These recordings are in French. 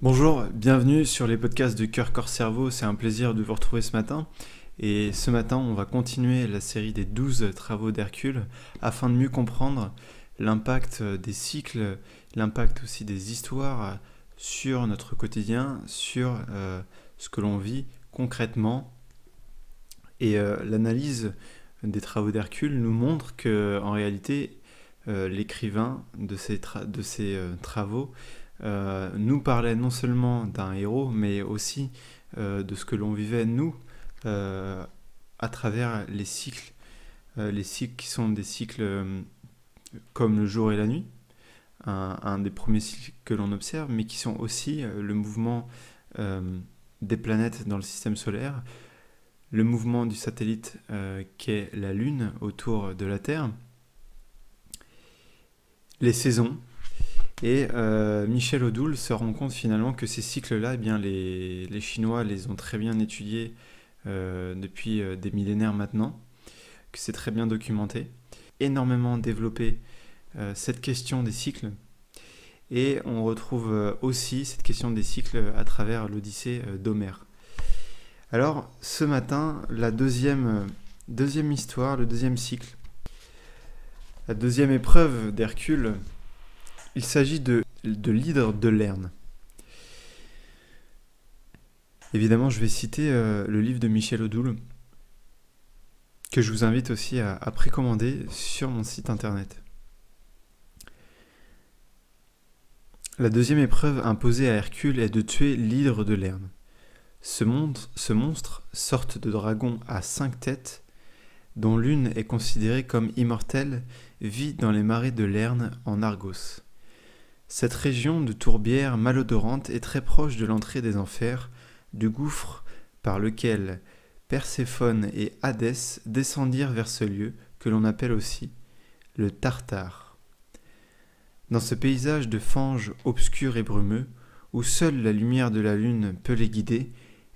Bonjour, bienvenue sur les podcasts de Cœur Corps Cerveau, c'est un plaisir de vous retrouver ce matin. Et ce matin, on va continuer la série des 12 travaux d'Hercule afin de mieux comprendre l'impact des cycles, l'impact aussi des histoires sur notre quotidien, sur euh, ce que l'on vit concrètement. Et euh, l'analyse des travaux d'Hercule nous montre que en réalité, euh, l'écrivain de ces, de ces travaux euh, nous parlait non seulement d'un héros, mais aussi euh, de ce que l'on vivait, nous, euh, à travers les cycles, les cycles qui sont des cycles comme le jour et la nuit, un, des premiers cycles que l'on observe, mais qui sont aussi le mouvement des planètes dans le système solaire, le mouvement du satellite qu'est la Lune autour de la Terre, les saisons, et euh, Michel Odoul se rend compte finalement que ces cycles-là, eh bien, les, Chinois les ont très bien étudiés euh, depuis euh, des millénaires maintenant, que c'est très bien documenté, énormément développé cette question des cycles. Et on retrouve aussi cette question des cycles à travers l'Odyssée d'Homère. Alors, ce matin, la deuxième, deuxième histoire, le deuxième cycle, la deuxième épreuve d'Hercule, il s'agit de, l'hydre de Lerne. Évidemment, je vais citer euh, le livre de Michel Odoul, que je vous invite aussi à, précommander sur mon site internet. La deuxième épreuve imposée à Hercule est de tuer l'hydre de Lerne. Ce monstre, sorte de dragon à cinq têtes, dont l'une est considérée comme immortelle, vit dans les marais de Lerne en Argos. Cette région de tourbière malodorante est très proche de l'entrée des enfers, du gouffre par lequel Perséphone et Hadès descendirent vers ce lieu que l'on appelle aussi le Tartare. Dans ce paysage de fange obscur et brumeux, où seule la lumière de la lune peut les guider,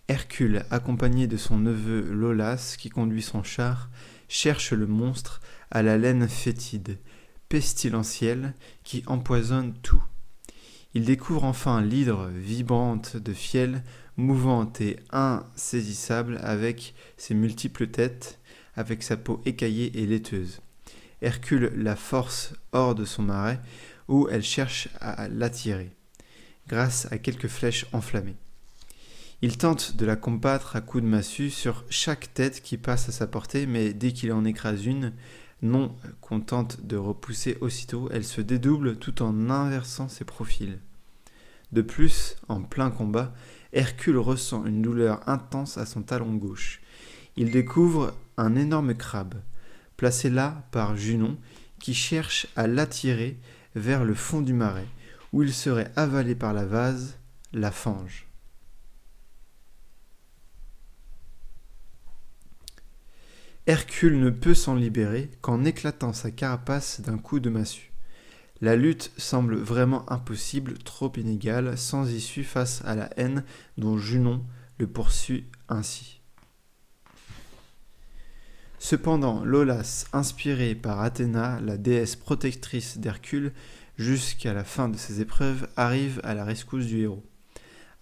Hercule, accompagné de son neveu Lolas qui conduit son char, cherche le monstre à la laine fétide, pestilentielle qui empoisonne tout. Il découvre enfin l'hydre vibrante de fiel, mouvante et insaisissable avec ses multiples têtes, avec sa peau écaillée et laiteuse. Hercule la force hors de son marais, où elle cherche à l'attirer, grâce à quelques flèches enflammées. Il tente de la combattre à coups de massue sur chaque tête qui passe à sa portée, mais dès qu'il en écrase une, non contente de repousser aussitôt, elle se dédouble tout en inversant ses profils. De plus, en plein combat, Hercule ressent une douleur intense à son talon gauche. Il découvre un énorme crabe, placé là par Junon, qui cherche à l'attirer vers le fond du marais, où il serait avalé par la vase, la fange. Hercule ne peut s'en libérer qu'en éclatant sa carapace d'un coup de massue. La lutte semble vraiment impossible, trop inégale, sans issue face à la haine dont Junon le poursuit ainsi. Cependant, Lolas, inspiré par Athéna, la déesse protectrice d'Hercule, jusqu'à la fin de ses épreuves, arrive à la rescousse du héros.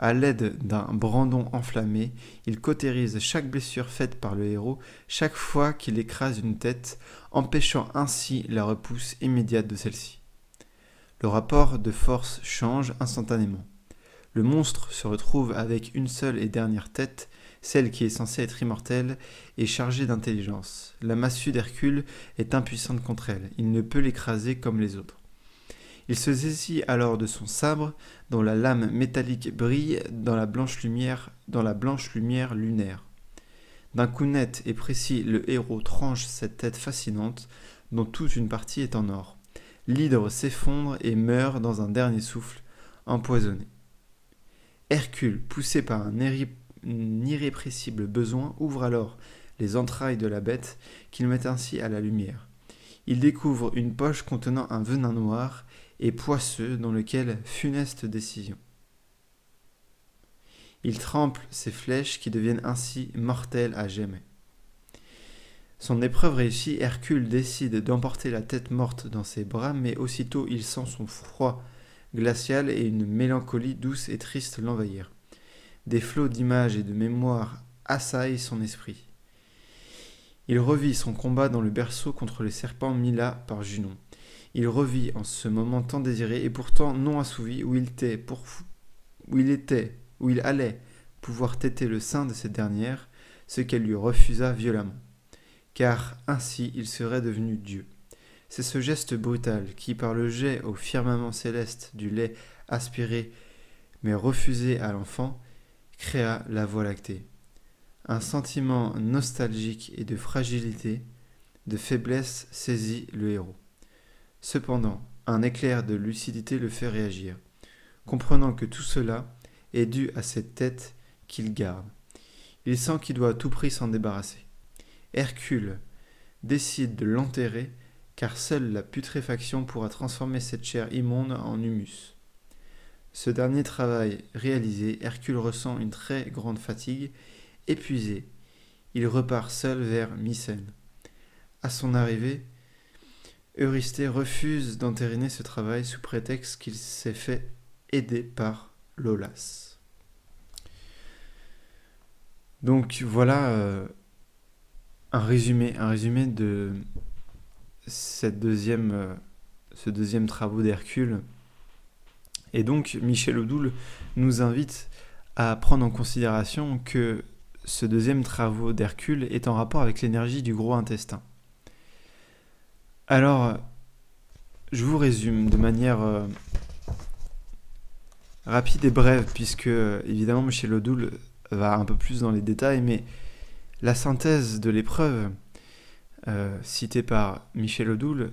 À l'aide d'un brandon enflammé, il cautérise chaque blessure faite par le héros chaque fois qu'il écrase une tête, empêchant ainsi la repousse immédiate de celle-ci. Le rapport de force change instantanément. Le monstre se retrouve avec une seule et dernière tête, celle qui est censée être immortelle et chargée d'intelligence. La massue d'Hercule est impuissante contre elle, il ne peut l'écraser comme les autres. Il se saisit alors de son sabre, dont la lame métallique brille dans la blanche lumière, dans la blanche lumière lunaire. D'un coup net et précis, le héros tranche cette tête fascinante, dont toute une partie est en or. L'hydre s'effondre et meurt dans un dernier souffle, empoisonné. Hercule, poussé par un, un irrépressible besoin, ouvre alors les entrailles de la bête, qu'il met ainsi à la lumière. Il découvre une poche contenant un venin noir et poisseux dans lequel funeste décision. Il trempe ses flèches qui deviennent ainsi mortelles à jamais. Son épreuve réussie, Hercule décide d'emporter la tête morte dans ses bras, mais aussitôt il sent son froid glacial et une mélancolie douce et triste l'envahirent. Des flots d'images et de mémoires assaillent son esprit. Il revit son combat dans le berceau contre les serpents mis là par Junon. Il revit en ce moment tant désiré et pourtant non assouvi où il était, où il était, où il allait pouvoir têter le sein de cette dernière, ce qu'elle lui refusa violemment. Car ainsi il serait devenu Dieu. C'est ce geste brutal qui, par le jet au firmament céleste du lait aspiré mais refusé à l'enfant, créa la Voie lactée. Un sentiment nostalgique et de fragilité, de faiblesse saisit le héros. Cependant, un éclair de lucidité le fait réagir, comprenant que tout cela est dû à cette tête qu'il garde. Il sent qu'il doit à tout prix s'en débarrasser. Hercule décide de l'enterrer car seule la putréfaction pourra transformer cette chair immonde en humus. Ce dernier travail réalisé, Hercule ressent une très grande fatigue. Épuisé, il repart seul vers Mycène. À son arrivée, Eurysthée refuse d'entériner ce travail sous prétexte qu'il s'est fait aider par Lolas. Donc voilà euh, un résumé, de euh, ce deuxième travaux d'Hercule. Et donc Michel Odoul nous invite à prendre en considération que ce deuxième travaux d'Hercule est en rapport avec l'énergie du gros intestin. Alors, je vous résume de manière euh, rapide et brève, puisque évidemment Michel Odoul va un peu plus dans les détails, mais la synthèse de l'épreuve euh, cité par Michel Odoul,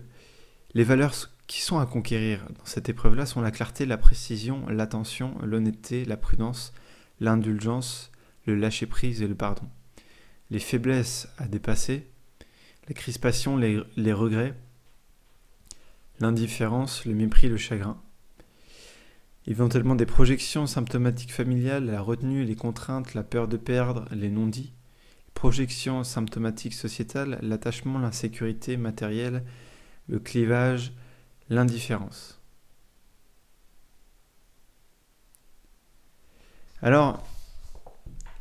les valeurs qui sont à conquérir dans cette épreuve-là sont la clarté, la précision, l'attention, l'honnêteté, la prudence, l'indulgence, le lâcher-prise et le pardon. Les faiblesses à dépasser, les, les regrets, l'indifférence, le mépris, le chagrin. Éventuellement des projections symptomatiques familiales, la retenue, les contraintes, la peur de perdre, les non-dits, projection symptomatique sociétale, l'attachement, l'insécurité matérielle, le clivage, l'indifférence. Alors,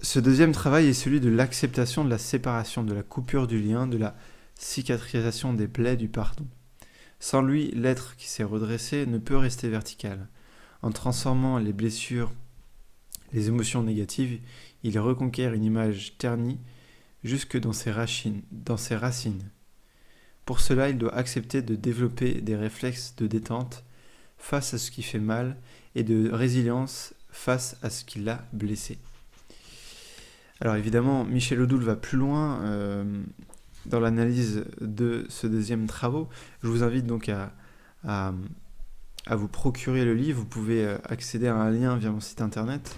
ce deuxième travail est celui de l'acceptation de la séparation, de la coupure du lien, de la cicatrisation des plaies, du pardon. Sans lui, l'être qui s'est redressé ne peut rester vertical. En transformant les blessures, les émotions négatives, il reconquiert une image ternie jusque dans ses, racines. Pour cela, il doit accepter de développer des réflexes de détente face à ce qui fait mal et de résilience face à ce qui l'a blessé. Alors évidemment, Michel Odoul va plus loin euh, dans l'analyse de ce deuxième travaux. Je vous invite donc à, à, vous procurer le livre. Vous pouvez euh, accéder à un lien via mon site internet.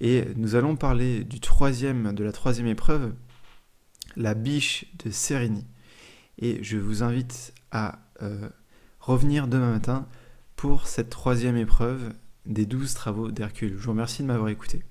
Et nous allons parler du troisième, de la troisième épreuve, la biche de Sérigny. Et je vous invite à euh, revenir demain matin pour cette troisième épreuve des douze travaux d'Hercule. Je vous remercie de m'avoir écouté.